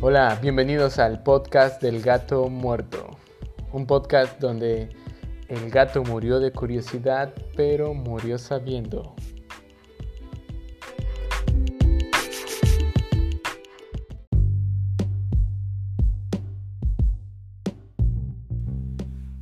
Hola, bienvenidos al podcast del gato muerto. Un podcast donde el gato murió de curiosidad, pero murió sabiendo.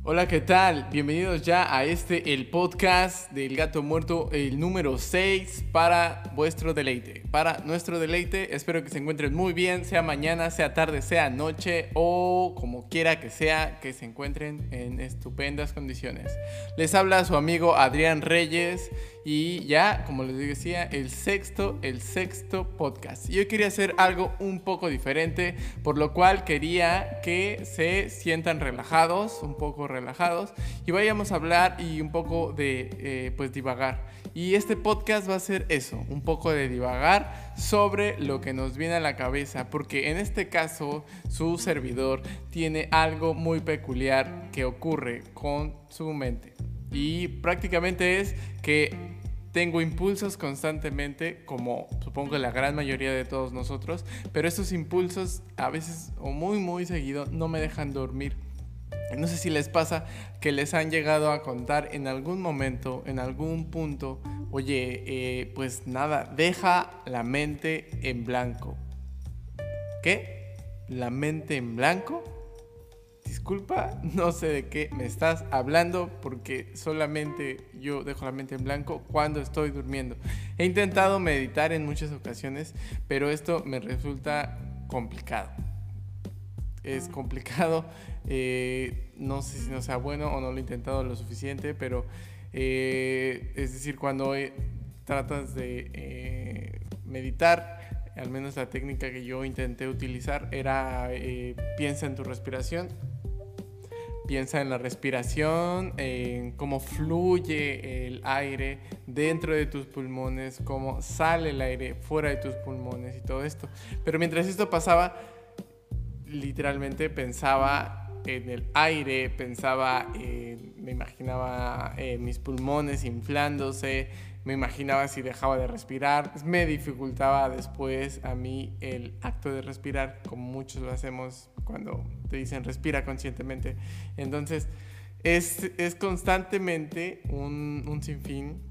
Hola, ¿qué tal? Bienvenidos ya a este, el podcast del gato muerto, el número 6 para vuestro deleite. Para nuestro deleite, espero que se encuentren muy bien, sea mañana, sea tarde, sea noche o como quiera que sea, que se encuentren en estupendas condiciones. Les habla su amigo Adrián Reyes y ya, como les decía, el sexto, el sexto podcast. Y hoy quería hacer algo un poco diferente, por lo cual quería que se sientan relajados, un poco relajados, y vayamos a hablar y un poco de, eh, pues, divagar. Y este podcast va a ser eso, un poco de divagar sobre lo que nos viene a la cabeza, porque en este caso su servidor tiene algo muy peculiar que ocurre con su mente. Y prácticamente es que tengo impulsos constantemente, como supongo la gran mayoría de todos nosotros, pero estos impulsos a veces o muy muy seguido no me dejan dormir. No sé si les pasa que les han llegado a contar en algún momento, en algún punto, oye, eh, pues nada, deja la mente en blanco. ¿Qué? ¿La mente en blanco? Disculpa, no sé de qué me estás hablando porque solamente yo dejo la mente en blanco cuando estoy durmiendo. He intentado meditar en muchas ocasiones, pero esto me resulta complicado. Es complicado, eh, no sé si no sea bueno o no lo he intentado lo suficiente, pero eh, es decir, cuando tratas de eh, meditar, al menos la técnica que yo intenté utilizar era piensa en tu respiración Piensa en la respiración, en cómo fluye el aire dentro de tus pulmones, cómo sale el aire fuera de tus pulmones y todo esto. Pero mientras esto pasaba, literalmente pensaba en el aire, pensaba, me imaginaba en mis pulmones inflándose, me imaginaba si dejaba de respirar, me dificultaba después a mí el acto de respirar, como muchos lo hacemos cuando te dicen respira conscientemente. Entonces, es, es constantemente un, un, sinfín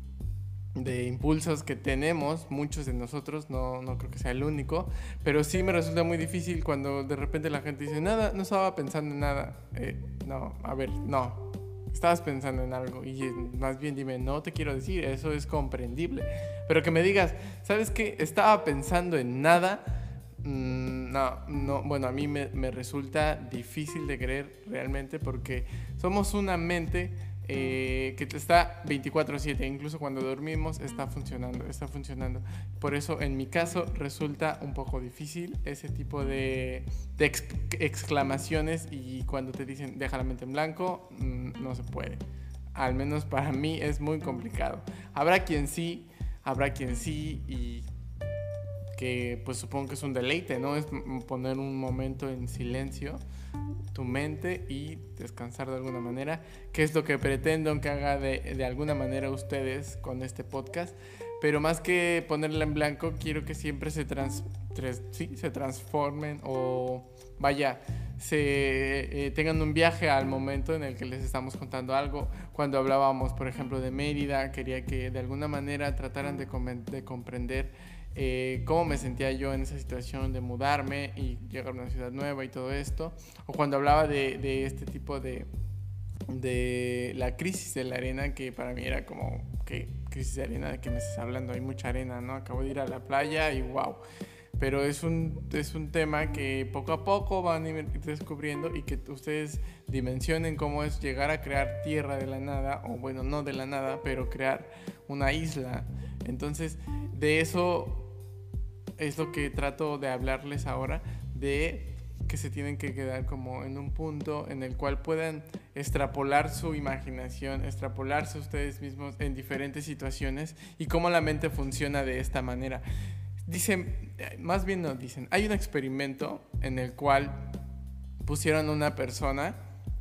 de impulsos que tenemos, muchos de nosotros, no, no creo que sea el único, pero sí me resulta muy difícil cuando de repente la gente dice, nada, no estaba pensando en nada. Eh, no, a ver, no, estabas pensando en algo y más bien dime, no te quiero decir, eso es comprendible. Pero que me digas, ¿sabes qué? Estaba pensando en nada. Mm, no, no, bueno, a mí me, me resulta difícil de creer realmente porque somos una mente eh, que está 24/7, incluso cuando dormimos está funcionando, está funcionando. Por eso en mi caso resulta un poco difícil ese tipo de, exclamaciones y cuando te dicen deja la mente en blanco, mm, no se puede. Al menos para mí es muy complicado. Habrá quien sí, habrá quien sí y que pues supongo que es un deleite, ¿no? Es poner un momento en silencio tu mente y descansar de alguna manera, que es lo que pretendo que haga de, de alguna manera ustedes con este podcast. Pero más que ponerla en blanco, quiero que siempre se, trans, sí, se transformen o vaya, se eh, tengan un viaje al momento en el que les estamos contando algo. Cuando hablábamos, por ejemplo, de Mérida, quería que de alguna manera trataran de, de comprender eh, cómo me sentía yo en esa situación de mudarme y llegar a una ciudad nueva y todo esto. O cuando hablaba de, de este tipo de, de la crisis de la arena, que para mí era como, ¿qué crisis de arena? ¿De qué me estás hablando? Hay mucha arena, ¿no? Acabo de ir a la playa y wow. Pero es un, es un tema que poco a poco van a ir descubriendo y que ustedes dimensionen cómo es llegar a crear tierra de la nada, o bueno, no de la nada, pero crear una isla. Entonces, de eso es lo que trato de hablarles ahora, de que se tienen que quedar como en un punto en el cual puedan extrapolar su imaginación, extrapolarse ustedes mismos en diferentes situaciones y cómo la mente funciona de esta manera. Dicen, más bien no dicen, hay un experimento en el cual pusieron una persona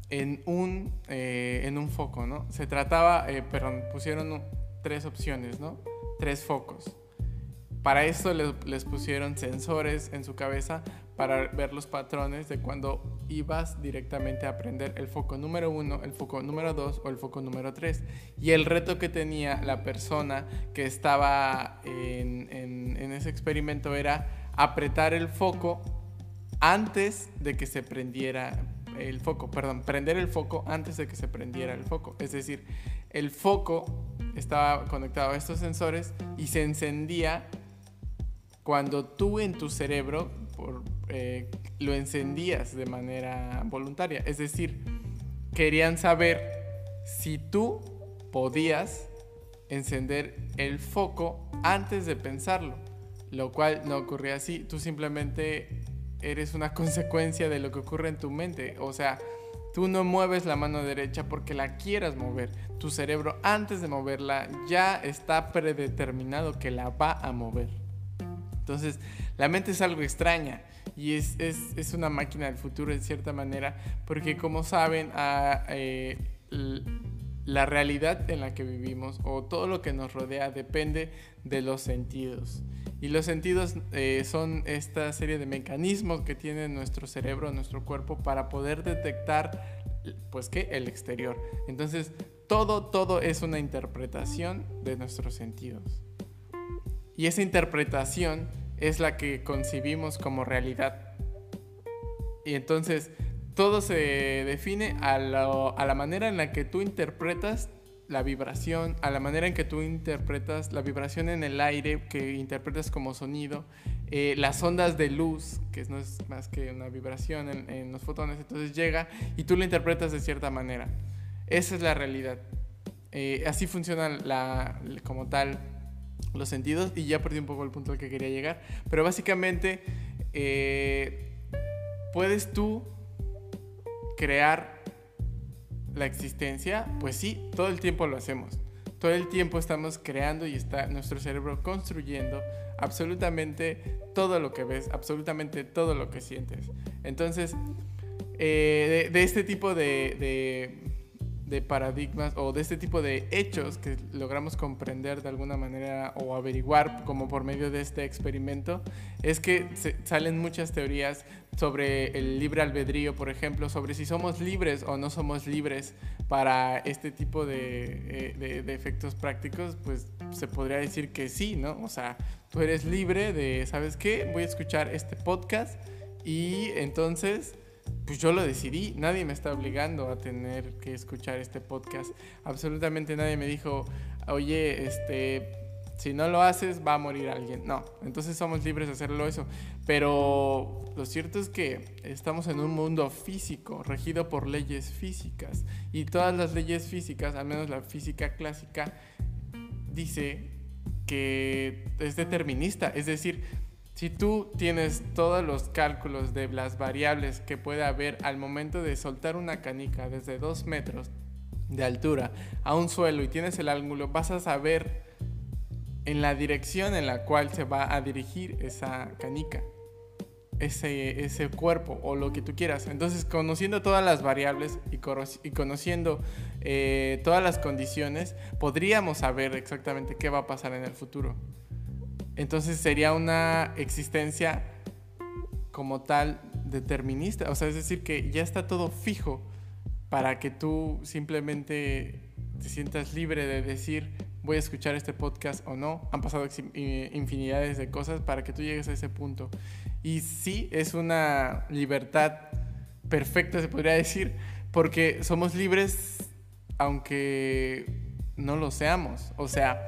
en un, eh, en un foco, ¿no? Se trataba, eh, perdón, pusieron tres opciones, ¿no? Tres focos. Para esto les, pusieron sensores en su cabeza para ver los patrones de cuando ibas directamente a aprender el foco número uno, el foco número dos o el foco número tres. Y el reto que tenía la persona que estaba en, en ese experimento era apretar el foco antes de que se prendiera el foco, perdón, prender el foco antes de que se prendiera el foco. Es decir, el foco estaba conectado a estos sensores y se encendía cuando tú en tu cerebro por, eh, lo encendías de manera voluntaria. Es decir, querían saber si tú podías encender el foco antes de pensarlo, lo cual no ocurría así. Tú simplemente eres una consecuencia de lo que ocurre en tu mente. O sea, tú no mueves la mano derecha porque la quieras mover. Tu cerebro antes de moverla ya está predeterminado que la va a mover. Entonces, la mente es algo extraña y es, es, una máquina del futuro en cierta manera porque como saben, a, eh, la realidad en la que vivimos o todo lo que nos rodea depende de los sentidos. Y los sentidos eh, son esta serie de mecanismos que tiene nuestro cerebro, nuestro cuerpo, para poder detectar, pues, ¿qué? El exterior. Entonces, todo, todo es una interpretación de nuestros sentidos. Y esa interpretación es la que concibimos como realidad. Y entonces, todo se define a, la manera en la que tú interpretas la vibración, a la manera en que tú interpretas la vibración en el aire, que interpretas como sonido, eh, las ondas de luz, que no es más que una vibración en, los fotones, entonces llega y tú lo interpretas de cierta manera. Esa es la realidad. Eh, así funcionan la, como tal los sentidos y ya perdí un poco el punto al que quería llegar, pero básicamente eh, puedes tú crear la existencia, pues sí, todo el tiempo lo hacemos. Todo el tiempo estamos creando y está nuestro cerebro construyendo absolutamente todo lo que ves, absolutamente todo lo que sientes. Entonces, eh, de, este tipo de de paradigmas o de este tipo de hechos que logramos comprender de alguna manera o averiguar como por medio de este experimento es que salen muchas teorías sobre el libre albedrío, por ejemplo, sobre si somos libres o no somos libres para este tipo de, eh, de efectos prácticos, pues se podría decir que sí, ¿no? O sea, tú eres libre de, ¿sabes qué? Voy a escuchar este podcast y entonces pues yo lo decidí, nadie me está obligando a tener que escuchar este podcast. Absolutamente nadie me dijo, oye, este, si no lo haces va a morir alguien. No, entonces somos libres de hacerlo eso. Pero lo cierto es que estamos en un mundo físico, regido por leyes físicas. Y todas las leyes físicas, al menos la física clásica, dice que es determinista. Es decir, si tú tienes todos los cálculos de las variables que puede haber al momento de soltar una canica desde 2 metros de altura a un suelo y tienes el ángulo, vas a saber en la dirección en la cual se va a dirigir esa canica, ese, cuerpo o lo que tú quieras. Entonces, conociendo todas las variables y, conociendo eh, todas las condiciones, podríamos saber exactamente qué va a pasar en el futuro. Entonces sería una existencia como tal determinista. O sea, es decir, que ya está todo fijo para que tú simplemente te sientas libre de decir voy a escuchar este podcast o no. Han pasado infinidades de cosas para que tú llegues a ese punto. Y sí, es una libertad perfecta, se podría decir, porque somos libres aunque no lo seamos. O sea,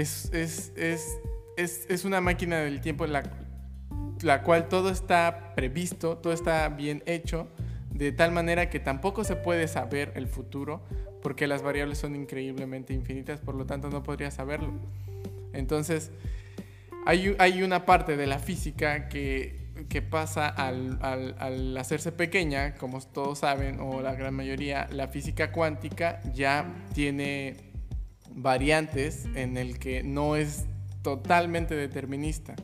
es, es, es es, una máquina del tiempo en la, la cual todo está previsto, todo está bien hecho, de tal manera que tampoco se puede saber el futuro, porque las variables son increíblemente infinitas, por lo tanto no podría saberlo. Entonces, hay, hay una parte de la física que, que pasa al, al, al, hacerse pequeña, como todos saben, o la gran mayoría, la física cuántica ya tiene variantes en el que no es totalmente determinista.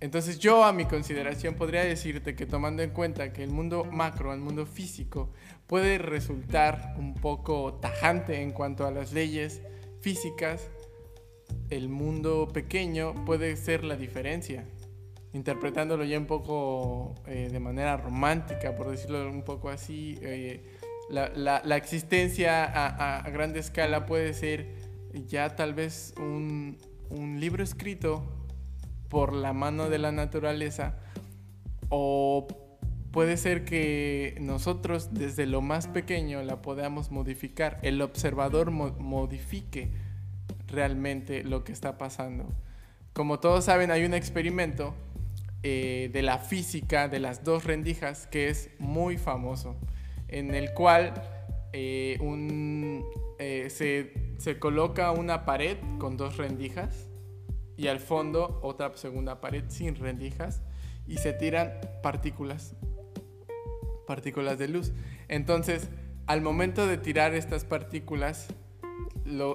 Entonces yo a mi consideración podría decirte que tomando en cuenta que el mundo macro, el mundo físico, puede resultar un poco tajante en cuanto a las leyes físicas, el mundo pequeño puede ser la diferencia. Interpretándolo ya un poco eh, de manera romántica, por decirlo un poco así, eh, la, existencia a, grande escala puede ser ya tal vez un, un libro escrito por la mano de la naturaleza o puede ser que nosotros desde lo más pequeño la podamos modificar, el observador modifique realmente lo que está pasando. Como todos saben, hay un experimento eh, de la física de las dos rendijas que es muy famoso, en el cual eh, eh, se, se coloca una pared con dos rendijas y al fondo otra segunda pared sin rendijas y se tiran partículas, partículas de luz. Entonces, al momento de tirar estas partículas,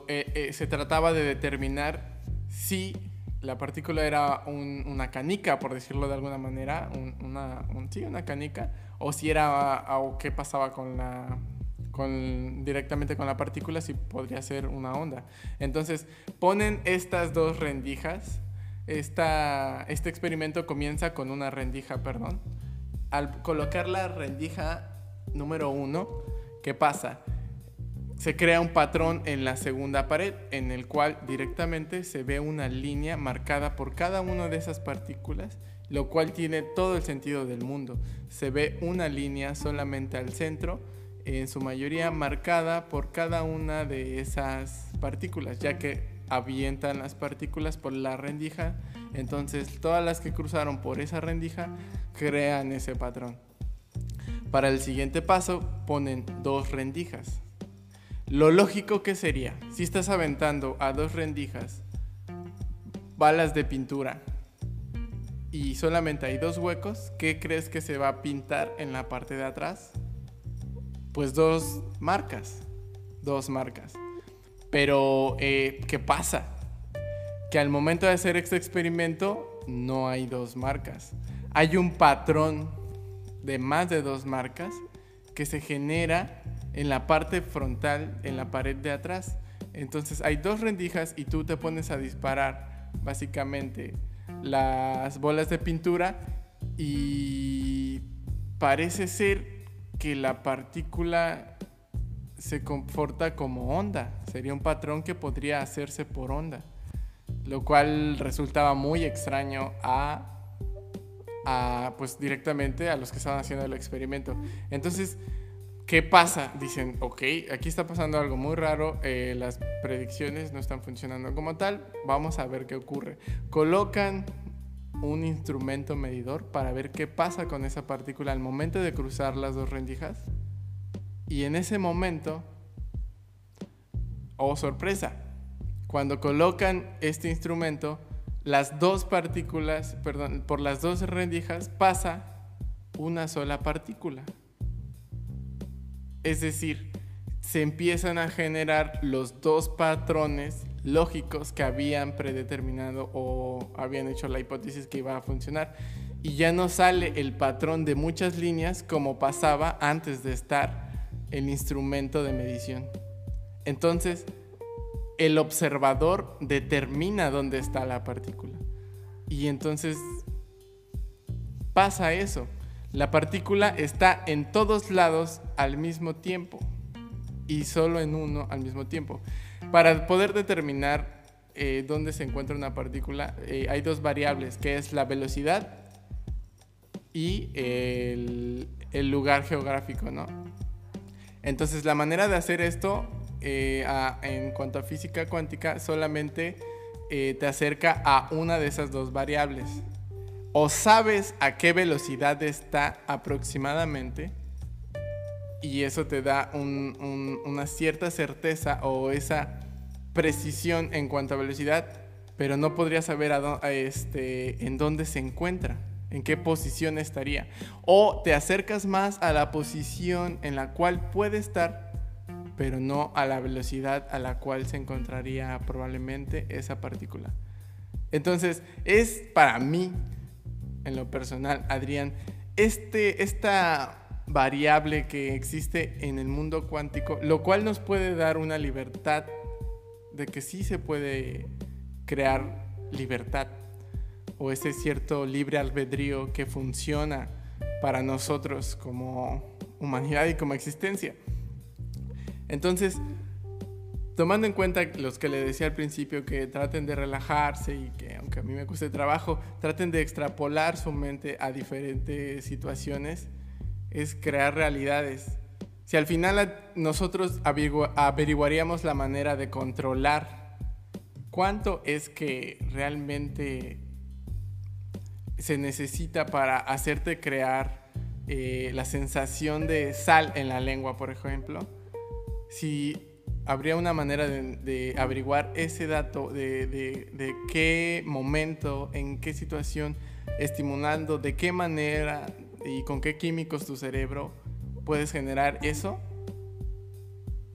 eh, eh, se trataba de determinar si la partícula era una canica, por decirlo de alguna manera, una, sí, una canica, o si era, o qué pasaba con la, con, directamente con la partícula, si podría ser una onda. Entonces, ponen estas dos rendijas. Esta, este experimento comienza con una rendija, perdón. Al colocar la rendija número uno, ¿qué pasa? se crea un patrón en la segunda pared en el cual directamente se ve una línea marcada por cada una de esas partículas, lo cual tiene todo el sentido del mundo. Se ve una línea solamente al centro, en su mayoría marcada por cada una de esas partículas, ya que avientan las partículas por la rendija, entonces todas las que cruzaron por esa rendija crean ese patrón. Para el siguiente paso ponen dos rendijas lo lógico que sería, si estás aventando a dos rendijas balas de pintura y solamente hay dos huecos, ¿qué crees que se va a pintar en la parte de atrás? Pues dos marcas, dos marcas. Pero, eh, ¿qué pasa? Que al momento de hacer este experimento no hay dos marcas. Hay un patrón de más de dos marcas que se genera en la parte frontal, en la pared de atrás. Entonces hay dos rendijas y tú te pones a disparar básicamente las bolas de pintura y parece ser que la partícula se comporta como onda. Sería un patrón que podría hacerse por onda. Lo cual resultaba muy extraño a, a pues directamente a los que estaban haciendo el experimento. Entonces, ¿Qué pasa? Dicen, ok, aquí está pasando algo muy raro, eh, las predicciones no están funcionando como tal, vamos a ver qué ocurre. Colocan un instrumento medidor para ver qué pasa con esa partícula al momento de cruzar las dos rendijas. Y en ese momento, oh sorpresa, cuando colocan este instrumento, las dos partículas, perdón, por las dos rendijas pasa una sola partícula. Es decir, se empiezan a generar los dos patrones lógicos que habían predeterminado o habían hecho la hipótesis que iba a funcionar. Y ya no sale el patrón de muchas líneas como pasaba antes de estar el instrumento de medición. Entonces, el observador determina dónde está la partícula. Y entonces pasa eso. La partícula está en todos lados al mismo tiempo y solo en uno al mismo tiempo. Para poder determinar eh, dónde se encuentra una partícula, eh, hay dos variables, que es la velocidad y el, lugar geográfico, ¿no? Entonces, la manera de hacer esto, eh, en cuanto a física cuántica, solamente te acerca a una de esas dos variables o sabes a qué velocidad está aproximadamente y eso te da una cierta certeza o esa precisión en cuanto a velocidad, pero no podrías saber este, en dónde se encuentra, en qué posición estaría. O te acercas más a la posición en la cual puede estar, pero no a la velocidad a la cual se encontraría probablemente esa partícula. Entonces, es para mí en lo personal, Adrián, este, esta variable que existe en el mundo cuántico, lo cual nos puede dar una libertad de que sí se puede crear libertad o ese cierto libre albedrío que funciona para nosotros como humanidad y como existencia. Entonces, tomando en cuenta los que le decía al principio que traten de relajarse y que aunque a mí me cueste trabajo, traten de extrapolar su mente a diferentes situaciones, es crear realidades. Si al final nosotros averiguaríamos la manera de controlar cuánto es que realmente se necesita para hacerte crear eh, la sensación de sal en la lengua, por ejemplo, si habría una manera de, averiguar ese dato de, de, qué momento, en qué situación, estimulando, de qué manera y con qué químicos tu cerebro puedes generar eso,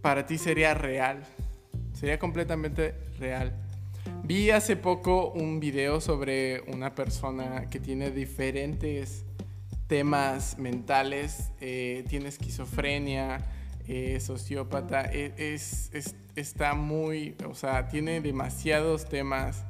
para ti sería real, sería completamente real. Vi hace poco un video sobre una persona que tiene diferentes temas mentales, eh, tiene esquizofrenia, eh, sociópata, e, es, está muy, o sea, tiene demasiados temas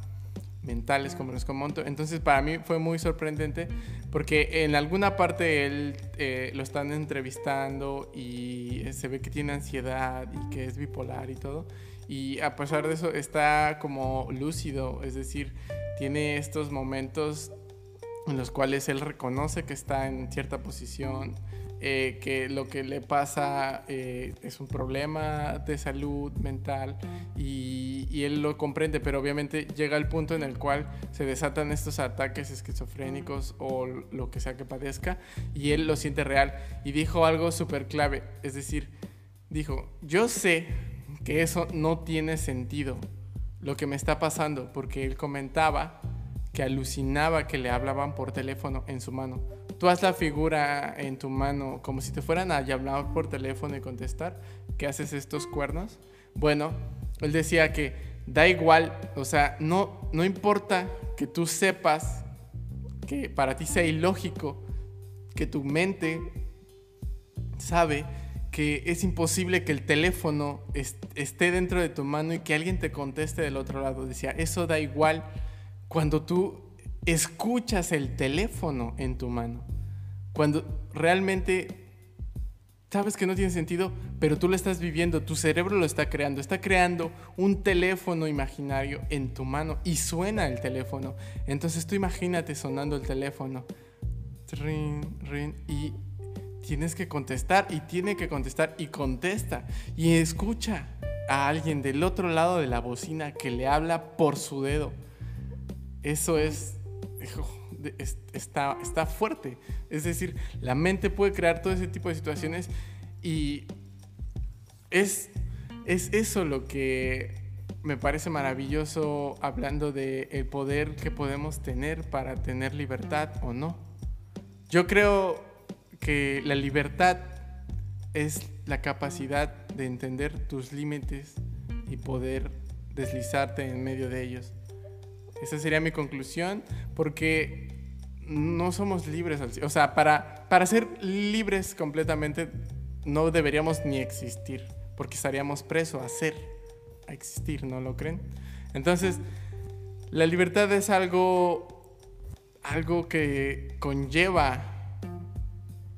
mentales como los comento. Entonces para mí fue muy sorprendente porque en alguna parte él eh, lo están entrevistando y se ve que tiene ansiedad y que es bipolar y todo. Y a pesar de eso está como lúcido, es decir, tiene estos momentos en los cuales él reconoce que está en cierta posición, eh, que lo que le pasa eh, es un problema de salud mental y, y, él lo comprende, pero obviamente llega el punto en el cual se desatan estos ataques esquizofrénicos o lo que sea que padezca y él lo siente real. Y dijo algo súper clave, es decir, dijo, yo sé que eso no tiene sentido, lo que me está pasando, porque él comentaba que alucinaba que le hablaban por teléfono en su mano. Tú haz la figura en tu mano como si te fueran a hablar por teléfono y contestar, que haces estos cuernos. Bueno, él decía que da igual, o sea, no, no importa que tú sepas que para ti sea ilógico, que tu mente sabe que es imposible que el teléfono esté dentro de tu mano y que alguien te conteste del otro lado. Decía, eso da igual cuando tú escuchas el teléfono en tu mano. Cuando realmente sabes que no tiene sentido, pero tú lo estás viviendo, tu cerebro lo está creando, está creando un teléfono imaginario en tu mano y suena el teléfono. Entonces tú imagínate sonando el teléfono. Ring, ring, y tienes que contestar y tiene que contestar y contesta y escucha a alguien del otro lado de la bocina que le habla por su dedo. Eso es, está, fuerte. Es decir, la mente puede crear todo ese tipo de situaciones y es, es eso lo que me parece maravilloso hablando el poder que podemos tener para tener libertad o no. Yo creo que la libertad es la capacidad de entender tus límites y poder deslizarte en medio de ellos. Esa sería mi conclusión, porque no somos libres. O sea, para, para ser libres completamente no deberíamos ni existir, porque estaríamos presos a ser, a existir, ¿no lo creen? Entonces, la libertad es algo, algo que conlleva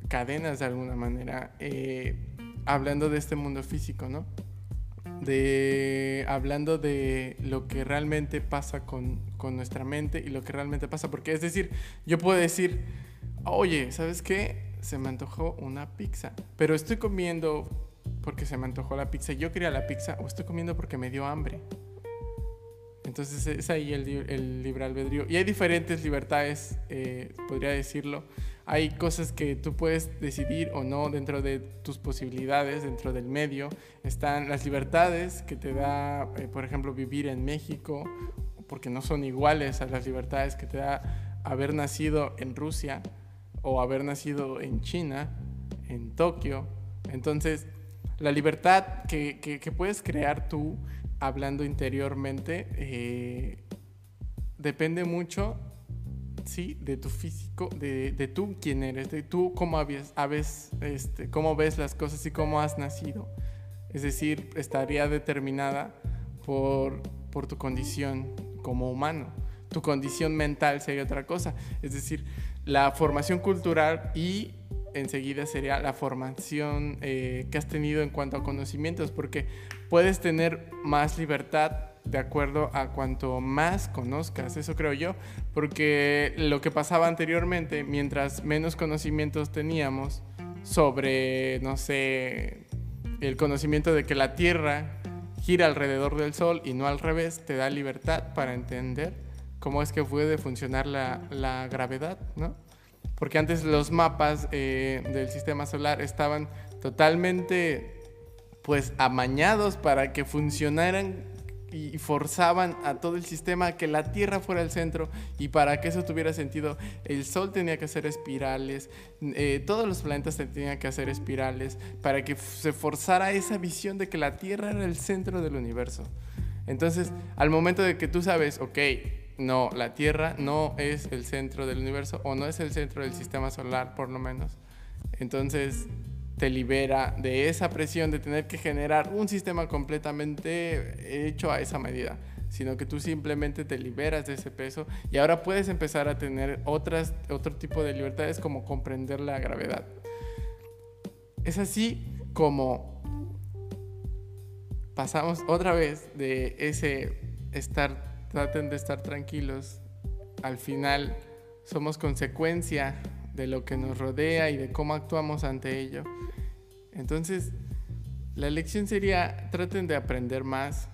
cadenas de alguna manera, eh, hablando de este mundo físico, ¿no? De, hablando de lo que realmente pasa con, con nuestra mente y lo que realmente pasa, porque es decir, yo puedo decir, oye, ¿sabes qué? Se me antojó una pizza, pero estoy comiendo porque se me antojó la pizza, yo quería la pizza, o estoy comiendo porque me dio hambre. Entonces es ahí el, el libre albedrío. Y hay diferentes libertades, eh, podría decirlo. Hay cosas que tú puedes decidir o no dentro de tus posibilidades, dentro del medio. Están las libertades que te da, eh, por ejemplo, vivir en México, porque no son iguales a las libertades que te da haber nacido en Rusia o haber nacido en China, en Tokio. Entonces, la libertad que, que, puedes crear tú hablando interiormente eh, depende mucho ¿sí? De tu físico, de, de tú quién eres, de tú cómo, habías, este, cómo ves las cosas y cómo has nacido. Es decir, estaría determinada por, por tu condición como humano. Tu condición mental sería otra cosa. Es decir, la formación cultural y enseguida sería la formación eh, que has tenido en cuanto a conocimientos, porque puedes tener más libertad de acuerdo a cuanto más conozcas, eso creo yo, porque lo que pasaba anteriormente, mientras menos conocimientos teníamos sobre, no sé, el conocimiento de que la Tierra gira alrededor del Sol y no al revés, te da libertad para entender cómo es que puede funcionar la, la gravedad, ¿no? Porque antes los mapas eh, del sistema solar estaban totalmente pues amañados para que funcionaran y forzaban a todo el sistema que la Tierra fuera el centro y para que eso tuviera sentido el Sol tenía que hacer espirales, eh, todos los planetas tenían que hacer espirales para que se forzara esa visión de que la Tierra era el centro del universo. Entonces, al momento de que tú sabes, ok, no, la Tierra no es el centro del universo o no es el centro del sistema solar por lo menos, entonces te libera de esa presión de tener que generar un sistema completamente hecho a esa medida, sino que tú simplemente te liberas de ese peso y ahora puedes empezar a tener otras, otro tipo de libertades como comprender la gravedad. Es así como pasamos otra vez de ese estar, traten de estar tranquilos, al final somos consecuencia de lo que nos rodea y de cómo actuamos ante ello. Entonces, la lección sería, traten de aprender más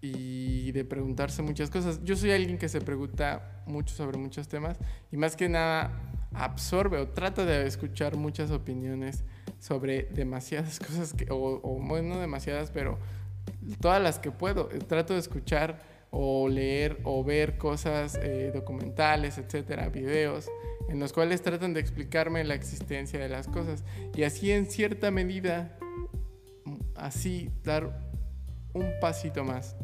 y de preguntarse muchas cosas. Yo soy alguien que se pregunta mucho sobre muchos temas y más que nada absorbe o trata de escuchar muchas opiniones sobre demasiadas cosas, o, bueno, no demasiadas, pero todas las que puedo. Trato de escuchar o leer o ver cosas eh, documentales, etcétera, videos en los cuales tratan de explicarme la existencia de las cosas y así en cierta medida, así dar un pasito más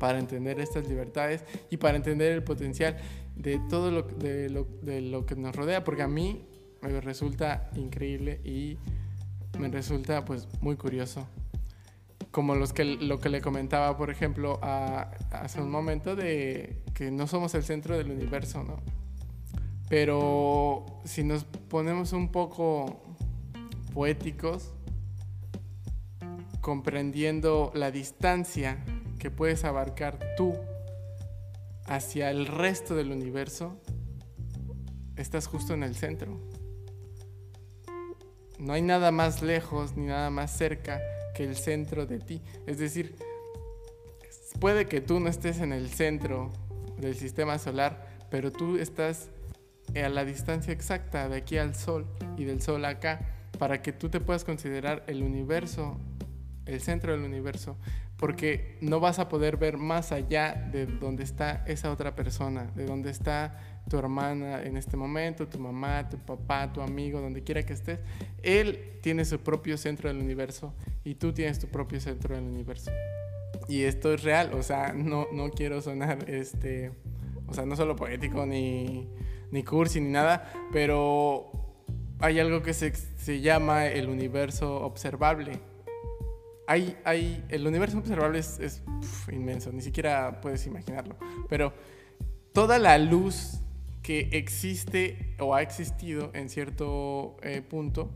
para entender estas libertades y para entender el potencial de todo lo, de lo, de lo que nos rodea, porque a mí me resulta increíble y me resulta pues muy curioso. Como los que, lo que le comentaba, por ejemplo, hace un momento de que no somos el centro del universo, ¿no? Pero si nos ponemos un poco poéticos, comprendiendo la distancia que puedes abarcar tú hacia el resto del universo, estás justo en el centro. No hay nada más lejos ni nada más cerca que el centro de ti. Es decir, puede que tú no estés en el centro del sistema solar, pero tú estás a la distancia exacta de aquí al Sol y del Sol acá, para que tú te puedas considerar el universo, el centro del universo, porque no vas a poder ver más allá de donde está esa otra persona, de donde está tu hermana en este momento, tu mamá, tu papá, tu amigo, donde quiera que estés. Él tiene su propio centro del universo y tú tienes tu propio centro del universo. Y esto es real, o sea, no, no quiero sonar, este, o sea, no solo poético ni ni cursi ni nada, pero hay algo que se, se llama el universo observable. Hay, hay, el universo observable es, inmenso, ni siquiera puedes imaginarlo, pero toda la luz que existe o ha existido en cierto eh, punto,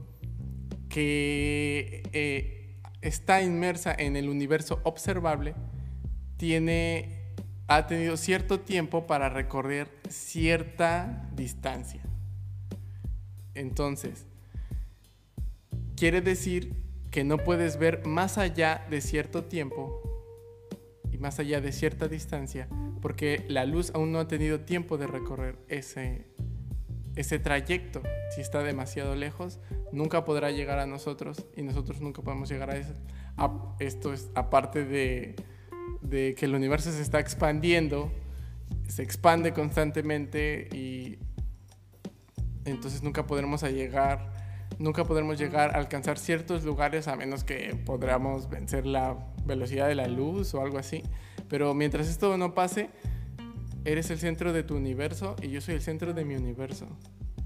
que eh, está inmersa en el universo observable, tiene ha tenido cierto tiempo para recorrer cierta distancia. Entonces, quiere decir que no puedes ver más allá de cierto tiempo y más allá de cierta distancia, porque la luz aún no ha tenido tiempo de recorrer ese, ese trayecto. Si está demasiado lejos, nunca podrá llegar a nosotros y nosotros nunca podemos llegar a eso. esto es aparte de de que el universo se está expandiendo, se expande constantemente y entonces nunca podremos llegar, nunca podremos llegar a alcanzar ciertos lugares a menos que podamos vencer la velocidad de la luz o algo así. Pero mientras esto no pase, eres el centro de tu universo y yo soy el centro de mi universo.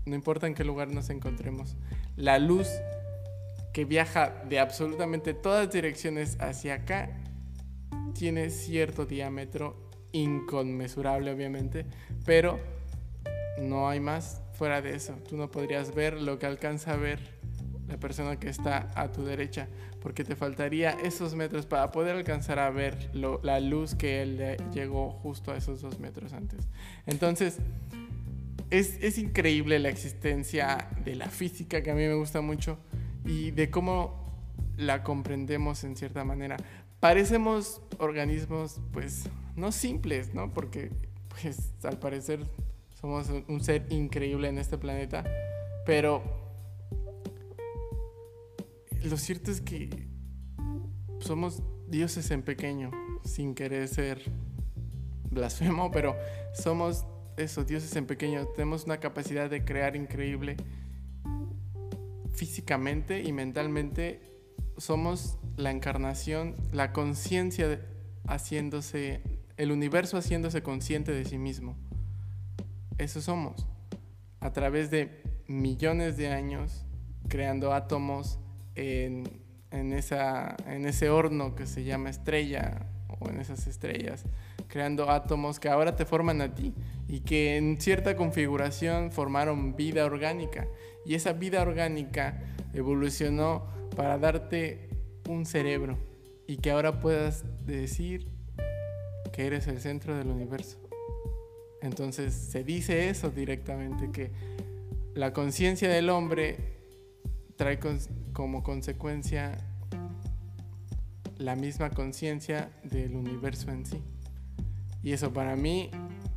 No importa en qué lugar nos encontremos. La luz que viaja de absolutamente todas direcciones hacia acá tiene cierto diámetro inconmensurable obviamente, pero no hay más fuera de eso. Tú no podrías ver lo que alcanza a ver la persona que está a tu derecha, porque te faltaría esos metros para poder alcanzar a ver la luz que él llegó justo a esos dos metros antes. Entonces, es, es increíble la existencia de la física que a mí me gusta mucho y de cómo la comprendemos en cierta manera. Parecemos organismos, pues, no simples, ¿no? Porque, pues, al parecer somos un ser increíble en este planeta, pero lo cierto es que somos dioses en pequeño, sin querer ser blasfemo, pero somos esos dioses en pequeño. Tenemos una capacidad de crear increíble físicamente y mentalmente. Somos la encarnación, la conciencia haciéndose, el universo haciéndose consciente de sí mismo. Eso somos. A través de millones de años, creando átomos en, en, ese horno que se llama estrella o en esas estrellas, creando átomos que ahora te forman a ti y que en cierta configuración formaron vida orgánica. Y esa vida orgánica evolucionó para darte un cerebro y que ahora puedas decir que eres el centro del universo. Entonces se dice eso directamente, que la conciencia del hombre trae como consecuencia la misma conciencia del universo en sí. Y eso para mí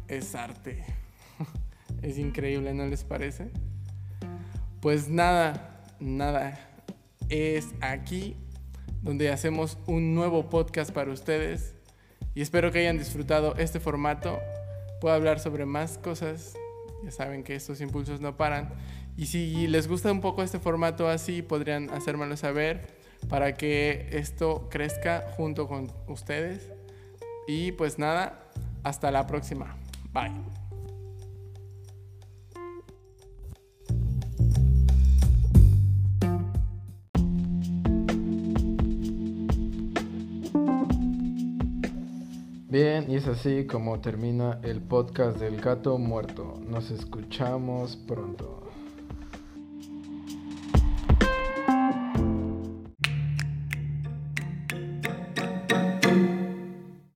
es arte. es increíble, ¿no les parece? Pues nada, nada. Es aquí donde hacemos un nuevo podcast para ustedes y espero que hayan disfrutado este formato. Puedo hablar sobre más cosas. Ya saben que estos impulsos no paran. Y si les gusta un poco este formato así, podrían hacérmelo saber para que esto crezca junto con ustedes. Y pues nada, hasta la próxima. Bye. Bien, y es así como termina el podcast del gato muerto. Nos escuchamos pronto.